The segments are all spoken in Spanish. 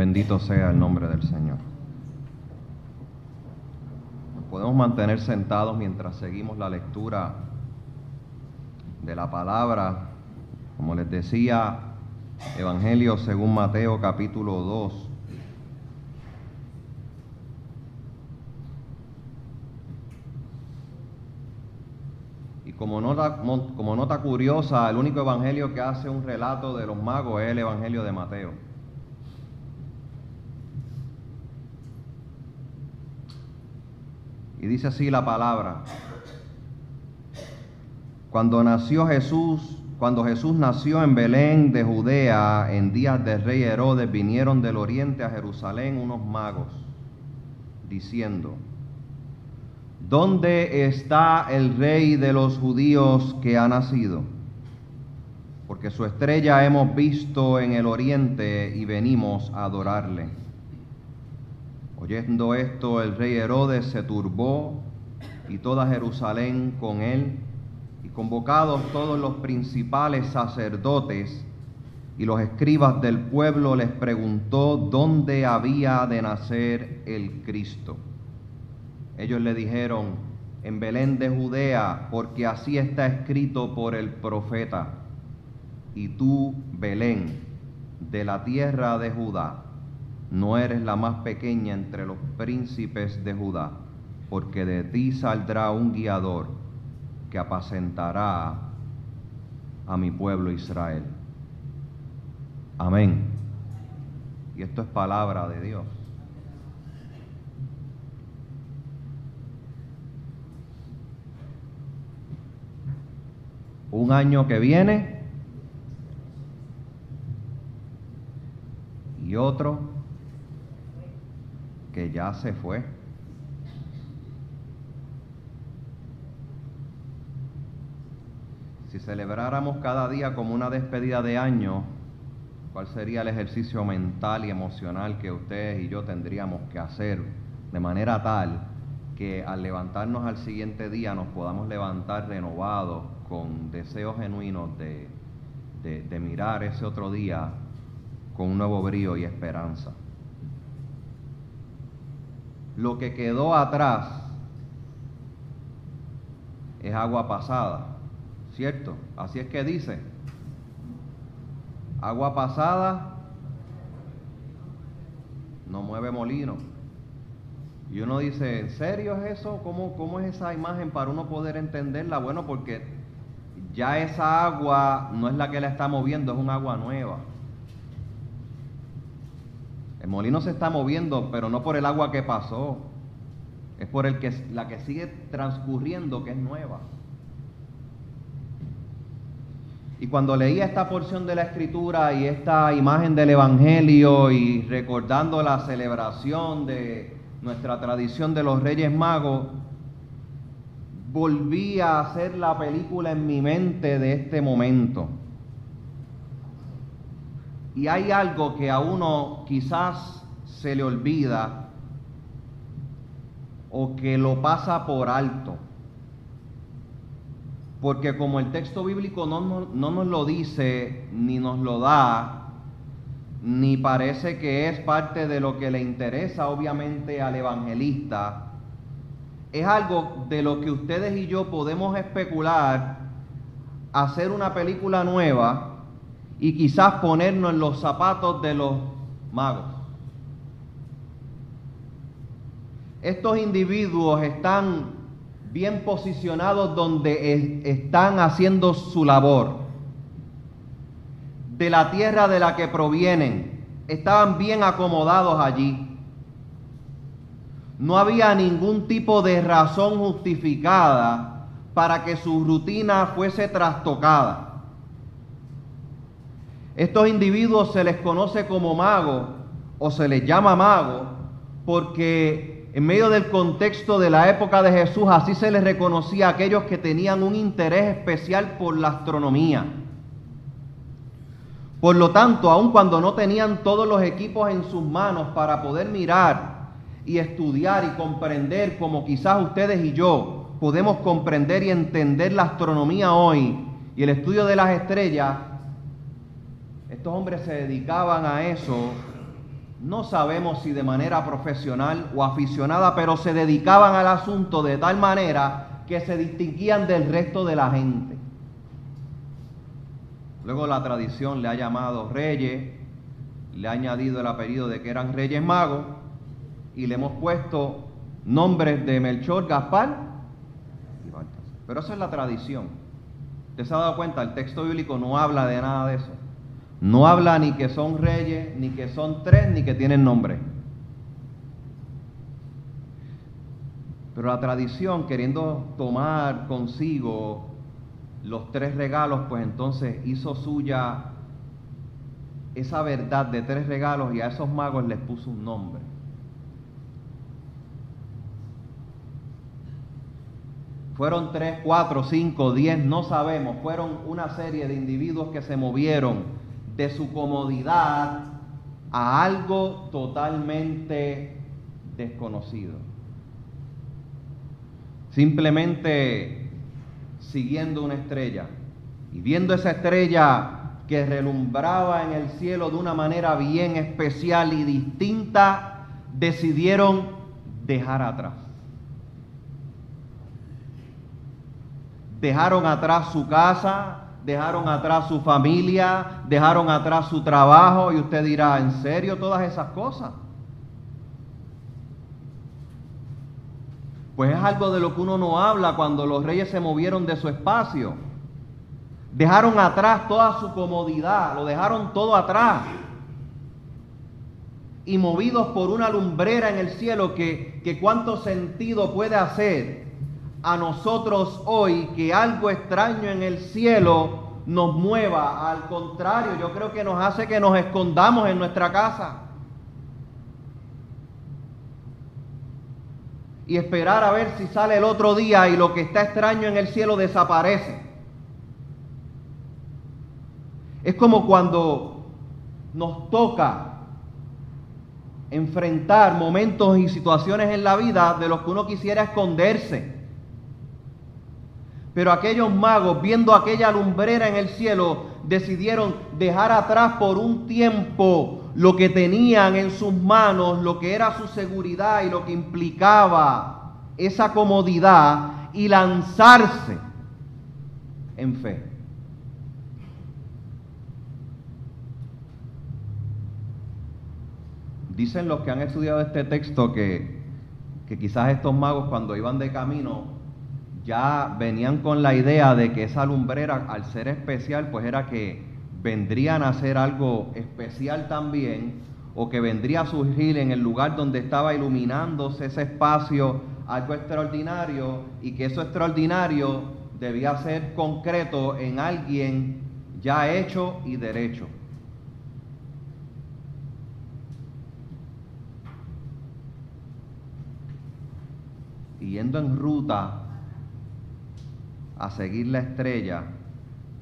Bendito sea el nombre del Señor. Nos podemos mantener sentados mientras seguimos la lectura de la palabra. Como les decía, Evangelio según Mateo capítulo 2. Y como nota, como nota curiosa, el único evangelio que hace un relato de los magos es el evangelio de Mateo. Y dice así la palabra. Cuando nació Jesús, cuando Jesús nació en Belén de Judea, en días del rey Herodes, vinieron del oriente a Jerusalén unos magos, diciendo, ¿dónde está el rey de los judíos que ha nacido? Porque su estrella hemos visto en el oriente y venimos a adorarle. Oyendo esto, el rey Herodes se turbó y toda Jerusalén con él, y convocados todos los principales sacerdotes y los escribas del pueblo, les preguntó dónde había de nacer el Cristo. Ellos le dijeron, en Belén de Judea, porque así está escrito por el profeta, y tú, Belén, de la tierra de Judá, no eres la más pequeña entre los príncipes de Judá, porque de ti saldrá un guiador que apacentará a mi pueblo Israel. Amén. Y esto es palabra de Dios. Un año que viene y otro que ya se fue. Si celebráramos cada día como una despedida de año, ¿cuál sería el ejercicio mental y emocional que ustedes y yo tendríamos que hacer de manera tal que al levantarnos al siguiente día nos podamos levantar renovados con deseos genuinos de, de, de mirar ese otro día con un nuevo brío y esperanza? Lo que quedó atrás es agua pasada, ¿cierto? Así es que dice, agua pasada no mueve molino. Y uno dice, ¿en serio es eso? ¿Cómo, ¿Cómo es esa imagen para uno poder entenderla? Bueno, porque ya esa agua no es la que la está moviendo, es un agua nueva. Molino se está moviendo, pero no por el agua que pasó, es por el que, la que sigue transcurriendo, que es nueva. Y cuando leía esta porción de la escritura y esta imagen del Evangelio y recordando la celebración de nuestra tradición de los Reyes Magos, volví a hacer la película en mi mente de este momento. Y hay algo que a uno quizás se le olvida o que lo pasa por alto. Porque como el texto bíblico no, no, nos lo dice, ni nos lo da, ni parece que es parte de lo que le interesa obviamente al evangelista, es algo de lo que ustedes y yo podemos especular, hacer una película nueva, y quizás ponernos en los zapatos de los magos. Estos individuos están bien posicionados donde están haciendo su labor. De la tierra de la que provienen, estaban bien acomodados allí. No había ningún tipo de razón justificada para que su rutina fuese trastocada. Estos individuos se les conoce como magos o se les llama magos porque en medio del contexto de la época de Jesús así se les reconocía a aquellos que tenían un interés especial por la astronomía. Por lo tanto, aun cuando no tenían todos los equipos en sus manos para poder mirar y estudiar y comprender como quizás ustedes y yo podemos comprender y entender la astronomía hoy y el estudio de las estrellas, estos hombres se dedicaban a eso no sabemos si de manera profesional o aficionada, pero se dedicaban al asunto de tal manera que se distinguían del resto de la gente. Luego la tradición le ha llamado reyes, le ha añadido el apellido de que eran reyes magos y le hemos puesto nombres de Melchor, Gaspar y Baltasar. Pero esa es la tradición. ¿Usted se ha dado cuenta? El texto bíblico no habla de nada de eso. No habla ni que son reyes, ni que son tres, ni que tienen nombre. Pero la tradición, queriendo tomar consigo los tres regalos, pues entonces hizo suya esa verdad de tres regalos y a esos magos les puso un nombre. Fueron tres, cuatro, cinco, diez, no sabemos. Fueron una serie de individuos que se movieron de su comodidad a algo totalmente desconocido. Simplemente siguiendo una estrella y viendo esa estrella que relumbraba en el cielo de una manera bien especial y distinta, decidieron dejar atrás. Dejaron atrás su casa, dejaron atrás su familia, dejaron atrás su trabajo y usted dirá, ¿en serio todas esas cosas? Pues es algo de lo que uno no habla cuando los reyes se movieron de su espacio. Dejaron atrás toda su comodidad, lo dejaron todo atrás. Y movidos por una lumbrera en el cielo que, que cuánto sentido puede hacer a nosotros hoy que algo extraño en el cielo nos mueva. Al contrario, yo creo que nos hace que nos escondamos en nuestra casa. Y esperar a ver si sale el otro día y lo que está extraño en el cielo desaparece. Es como cuando nos toca enfrentar momentos y situaciones en la vida de los que uno quisiera esconderse. Pero aquellos magos, viendo aquella lumbrera en el cielo, decidieron dejar atrás por un tiempo lo que tenían en sus manos, lo que era su seguridad y lo que implicaba esa comodidad y lanzarse en fe. Dicen los que han estudiado este texto que, que quizás estos magos cuando iban de camino ya venían con la idea de que esa lumbrera, al ser especial, pues era que vendrían a hacer algo especial también, o que vendría a surgir en el lugar donde estaba iluminándose ese espacio algo extraordinario, y que eso extraordinario debía ser concreto en alguien ya hecho y derecho. yendo en ruta a seguir la estrella,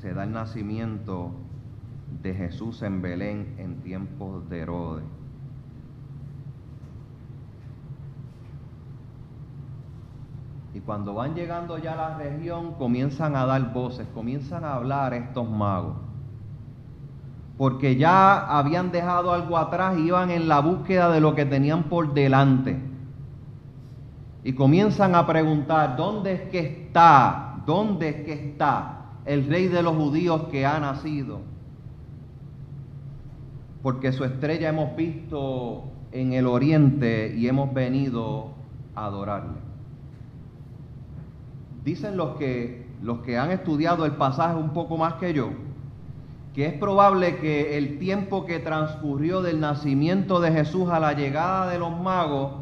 se da el nacimiento de Jesús en Belén en tiempos de Herodes. Y cuando van llegando ya a la región, comienzan a dar voces, comienzan a hablar estos magos. Porque ya habían dejado algo atrás, iban en la búsqueda de lo que tenían por delante y comienzan a preguntar, ¿dónde es que está? ¿Dónde es que está el rey de los judíos que ha nacido? Porque su estrella hemos visto en el oriente y hemos venido a adorarle. Dicen los que, los que han estudiado el pasaje un poco más que yo, que es probable que el tiempo que transcurrió del nacimiento de Jesús a la llegada de los magos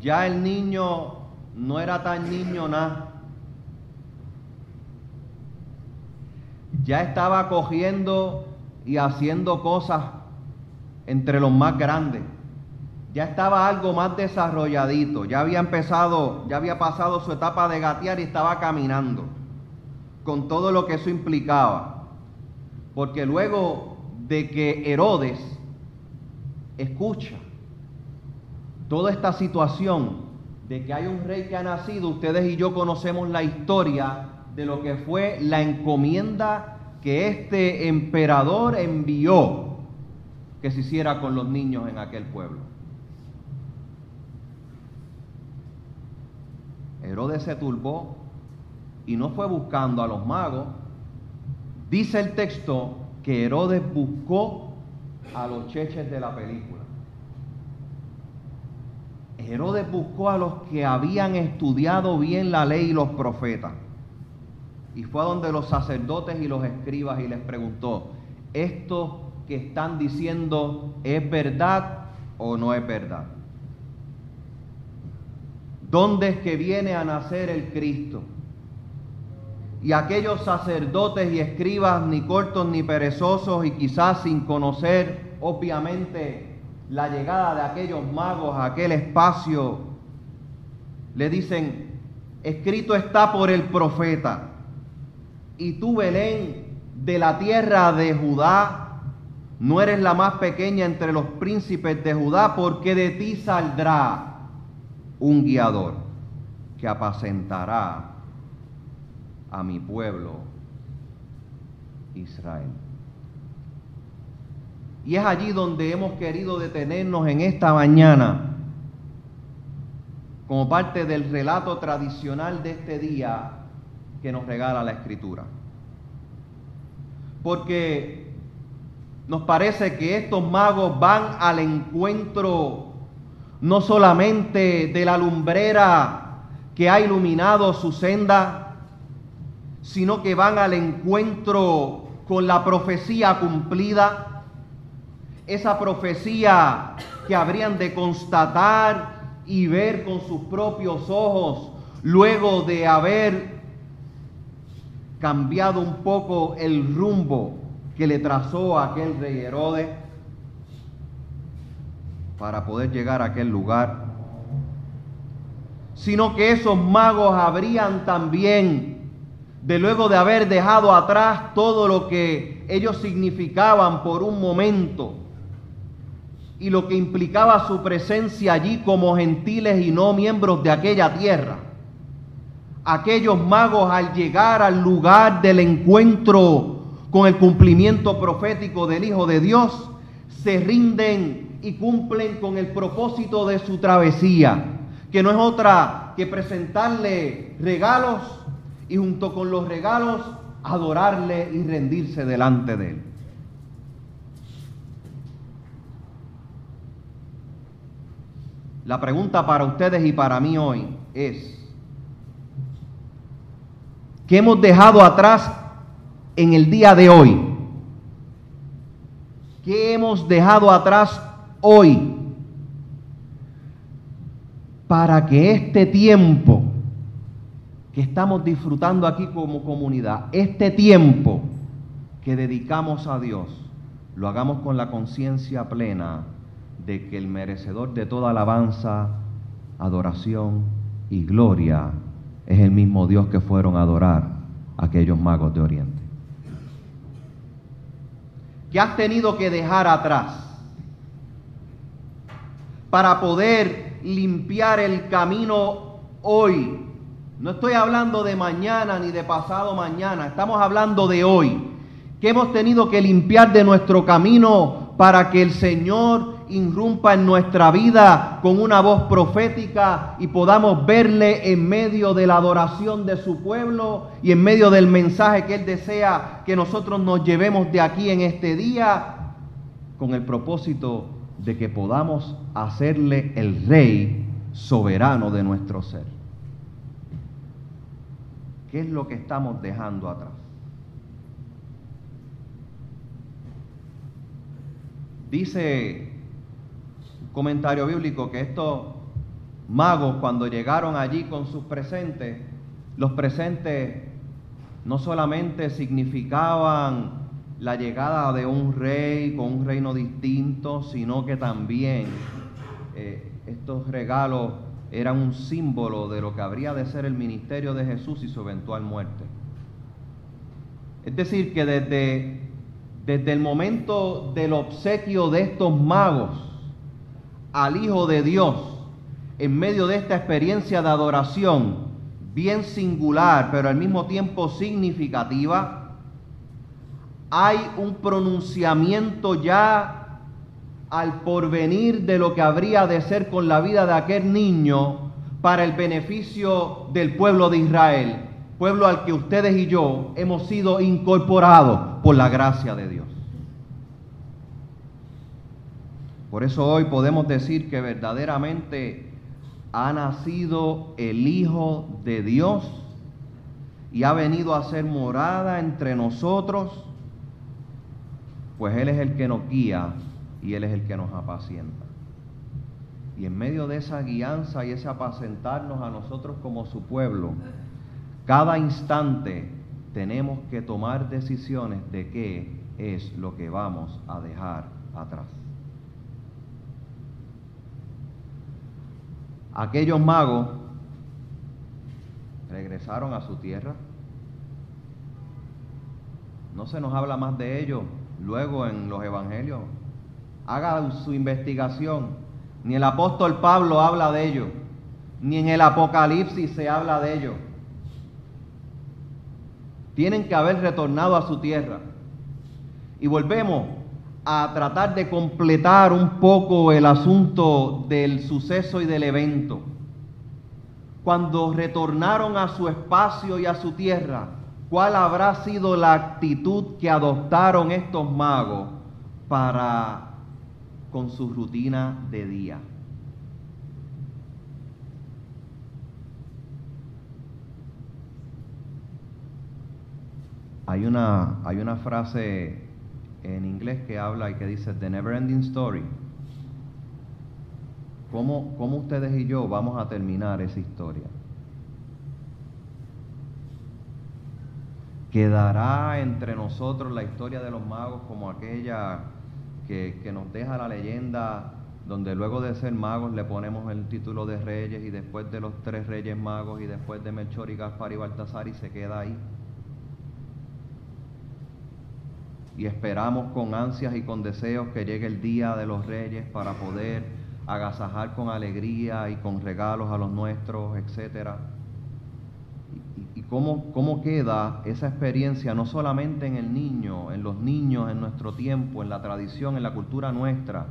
ya el niño no era tan niño nada. Ya estaba cogiendo y haciendo cosas entre los más grandes. Ya estaba algo más desarrolladito. Ya había empezado, ya había pasado su etapa de gatear y estaba caminando. Con todo lo que eso implicaba. Porque luego de que Herodes escucha toda esta situación de que hay un rey que ha nacido, ustedes y yo conocemos la historia de lo que fue la encomienda que este emperador envió que se hiciera con los niños en aquel pueblo. Herodes se turbó y no fue buscando a los magos. Dice el texto que Herodes buscó a los cheches de la película. Herodes buscó a los que habían estudiado bien la ley y los profetas. Y fue a donde los sacerdotes y los escribas y les preguntó, ¿esto que están diciendo es verdad o no es verdad? ¿Dónde es que viene a nacer el Cristo? Y aquellos sacerdotes y escribas, ni cortos ni perezosos, y quizás sin conocer, obviamente, la llegada de aquellos magos a aquel espacio, le dicen, escrito está por el profeta, y tú, Belén, de la tierra de Judá, no eres la más pequeña entre los príncipes de Judá, porque de ti saldrá un guiador que apacentará a mi pueblo Israel. Y es allí donde hemos querido detenernos en esta mañana, como parte del relato tradicional de este día que nos regala la Escritura. Porque nos parece que estos magos van al encuentro no solamente de la lumbrera que ha iluminado su senda, sino que van al encuentro con la profecía cumplida, esa profecía que habrían de constatar y ver con sus propios ojos luego de haber cambiado un poco el rumbo que le trazó a aquel rey Herodes para poder llegar a aquel lugar, sino que esos magos habrían también, de luego de haber dejado atrás todo lo que ellos significaban por un momento y lo que implicaba su presencia allí como gentiles y no miembros de aquella tierra, aquellos magos al llegar al lugar del encuentro con el cumplimiento profético del Hijo de Dios, se rinden y cumplen con el propósito de su travesía, que no es otra que presentarle regalos y junto con los regalos adorarle y rendirse delante de él. La pregunta para ustedes y para mí hoy es, ¿qué hemos dejado atrás en el día de hoy? ¿Qué hemos dejado atrás hoy para que este tiempo que estamos disfrutando aquí como comunidad, este tiempo que dedicamos a Dios, lo hagamos con la conciencia plena de que el merecedor de toda alabanza, adoración y gloria es el mismo Dios que fueron a adorar aquellos magos de Oriente. ¿Qué has tenido que dejar atrás? para poder limpiar el camino hoy. No estoy hablando de mañana ni de pasado mañana, estamos hablando de hoy. Que hemos tenido que limpiar de nuestro camino para que el Señor irrumpa en nuestra vida con una voz profética y podamos verle en medio de la adoración de su pueblo y en medio del mensaje que Él desea que nosotros nos llevemos de aquí en este día con el propósito de que podamos hacerle el rey soberano de nuestro ser. ¿Qué es lo que estamos dejando atrás? Dice comentario bíblico que estos magos cuando llegaron allí con sus presentes, los presentes no solamente significaban la llegada de un rey con un reino distinto, sino que también eh, estos regalos eran un símbolo de lo que habría de ser el ministerio de Jesús y su eventual muerte. Es decir, que desde, desde el momento del obsequio de estos magos al Hijo de Dios, en medio de esta experiencia de adoración, bien singular, pero al mismo tiempo significativa, hay un pronunciamiento ya al porvenir de lo que habría de ser con la vida de aquel niño para el beneficio del pueblo de Israel, pueblo al que ustedes y yo hemos sido incorporados por la gracia de Dios. Por eso hoy podemos decir que verdaderamente ha nacido el Hijo de Dios y ha venido a ser morada entre nosotros, pues Él es el que nos guía y Él es el que nos apacienta. Y en medio de esa guianza y ese apacentarnos a nosotros como su pueblo, cada instante tenemos que tomar decisiones de qué es lo que vamos a dejar atrás. Aquellos magos regresaron a su tierra. No se nos habla más de ellos luego en los evangelios. Haga su investigación. Ni el apóstol Pablo habla de ellos, ni en el Apocalipsis se habla de ellos. Tienen que haber retornado a su tierra. Y volvemos a tratar de completar un poco el asunto del suceso y del evento. Cuando retornaron a su espacio y a su tierra, ¿cuál habrá sido la actitud que adoptaron estos magos para con su rutina de día? Hay una, hay una frase en inglés que habla y que dice The Never Ending Story. ¿Cómo, ¿Cómo ustedes y yo vamos a terminar esa historia? ¿Quedará entre nosotros la historia de los magos como aquella que, que nos deja la leyenda donde luego de ser magos le ponemos el título de reyes y después de los tres reyes magos y después de Melchor y Gaspar y Baltasar y se queda ahí? Y esperamos con ansias y con deseos que llegue el día de los reyes para poder agasajar con alegría y con regalos a los nuestros, etcétera. Y, cómo, cómo queda esa experiencia no solamente en el niño, en los niños, en nuestro tiempo, en la tradición, en la cultura nuestra,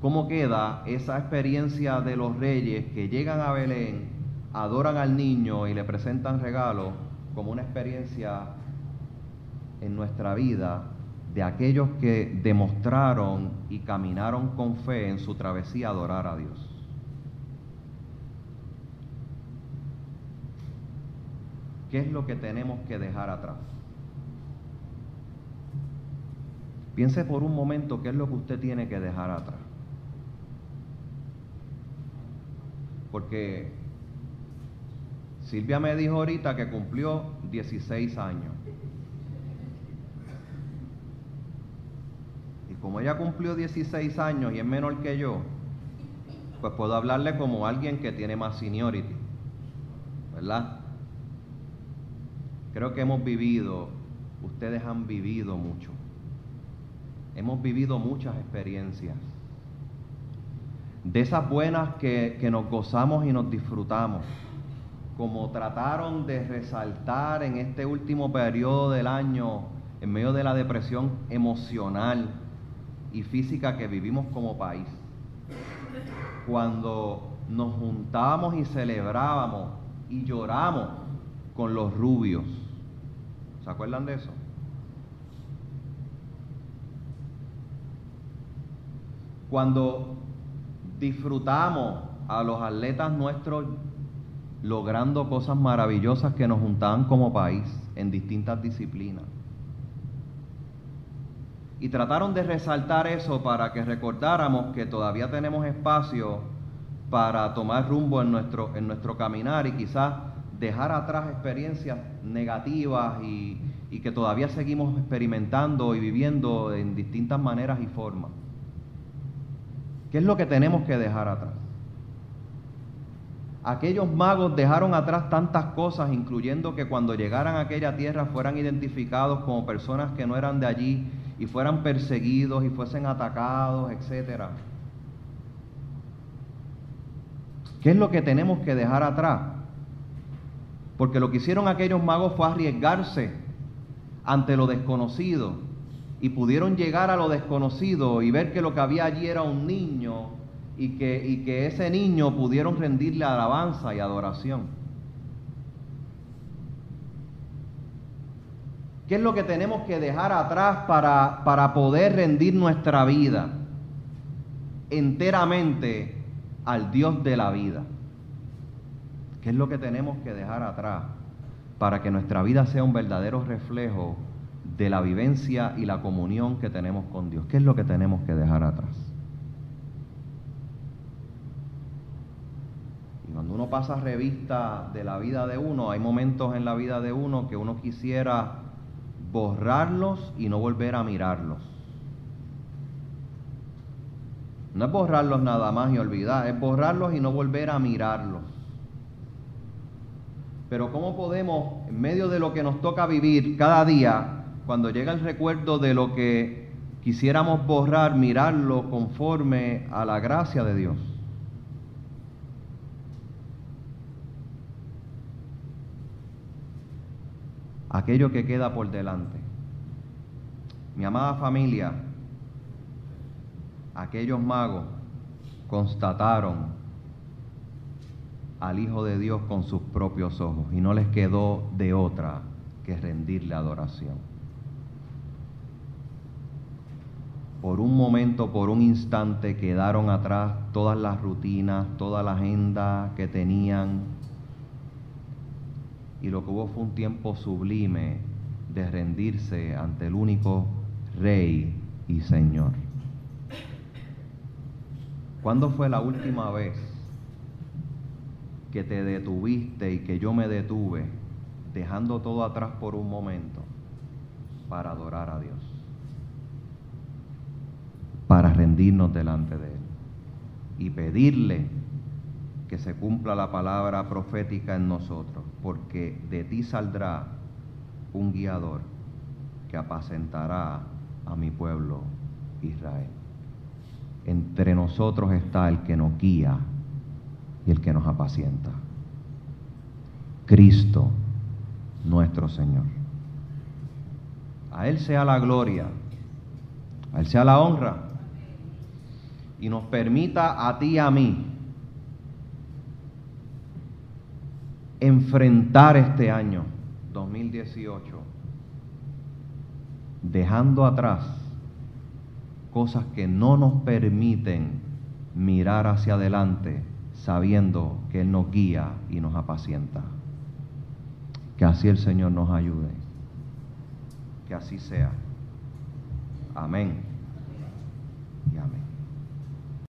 cómo queda esa experiencia de los reyes que llegan a Belén, adoran al niño y le presentan regalos como una experiencia en nuestra vida de aquellos que demostraron y caminaron con fe en su travesía a adorar a Dios. ¿Qué es lo que tenemos que dejar atrás? Piense por un momento qué es lo que usted tiene que dejar atrás. Porque Silvia me dijo ahorita que cumplió 16 años. Como ella cumplió 16 años y es menor que yo, pues puedo hablarle como alguien que tiene más seniority, ¿verdad? Creo que hemos vivido, ustedes han vivido mucho, hemos vivido muchas experiencias, de esas buenas que, que nos gozamos y nos disfrutamos, como trataron de resaltar en este último periodo del año, en medio de la depresión emocional, y física que vivimos como país. Cuando nos juntábamos y celebrábamos y lloramos con los rubios. ¿Se acuerdan de eso? Cuando disfrutamos a los atletas nuestros logrando cosas maravillosas que nos juntaban como país en distintas disciplinas y trataron de resaltar eso para que recordáramos que todavía tenemos espacio para tomar rumbo en nuestro, en nuestro caminar y quizás dejar atrás experiencias negativas y, y que todavía seguimos experimentando y viviendo en distintas maneras y formas. ¿Qué es lo que tenemos que dejar atrás? Aquellos magos dejaron atrás tantas cosas, incluyendo que cuando llegaran a aquella tierra fueran identificados como personas que no eran de allí y fueran perseguidos y fuesen atacados, etcétera. ¿Qué es lo que tenemos que dejar atrás? Porque lo que hicieron aquellos magos fue arriesgarse ante lo desconocido y pudieron llegar a lo desconocido y ver que lo que había allí era un niño y que, y que ese niño pudieron rendirle alabanza y adoración. ¿Qué es lo que tenemos que dejar atrás para, para poder rendir nuestra vida enteramente al Dios de la vida? ¿Qué es lo que tenemos que dejar atrás para que nuestra vida sea un verdadero reflejo de la vivencia y la comunión que tenemos con Dios. ¿Qué es lo que tenemos que dejar atrás? Y cuando uno pasa revista de la vida de uno, hay momentos en la vida de uno que uno quisiera borrarlos y no volver a mirarlos. No es borrarlos nada más y olvidar, es borrarlos y no volver a mirarlos. Pero ¿cómo podemos, en medio de lo que nos toca vivir cada día, cuando llega el recuerdo de lo que quisiéramos borrar, mirarlo conforme a la gracia de Dios. Aquello que queda por delante. Mi amada familia, aquellos magos constataron al Hijo de Dios con sus propios ojos y no les quedó de otra que rendirle adoración. por un momento, por un instante, quedaron atrás todas las rutinas, toda la agenda que tenían. Y lo que hubo fue un tiempo sublime de rendirse ante el único Rey y Señor. ¿Cuándo fue la última vez que te detuviste y que yo me detuve, dejando todo atrás por un momento, para adorar a Dios? para rendirnos delante de Él y pedirle que se cumpla la palabra profética en nosotros, porque de ti saldrá un guiador que apacentará a mi pueblo Israel. Entre nosotros está el que nos guía y el que nos apacienta. Cristo, nuestro Señor. A Él sea la gloria, a Él sea la honra y nos permita a ti y a mí enfrentar este año 2018 dejando atrás cosas que no nos permiten mirar hacia adelante sabiendo que Él nos guía y nos apacienta. Que así el Señor nos ayude. Que así sea. Amén. Y amén.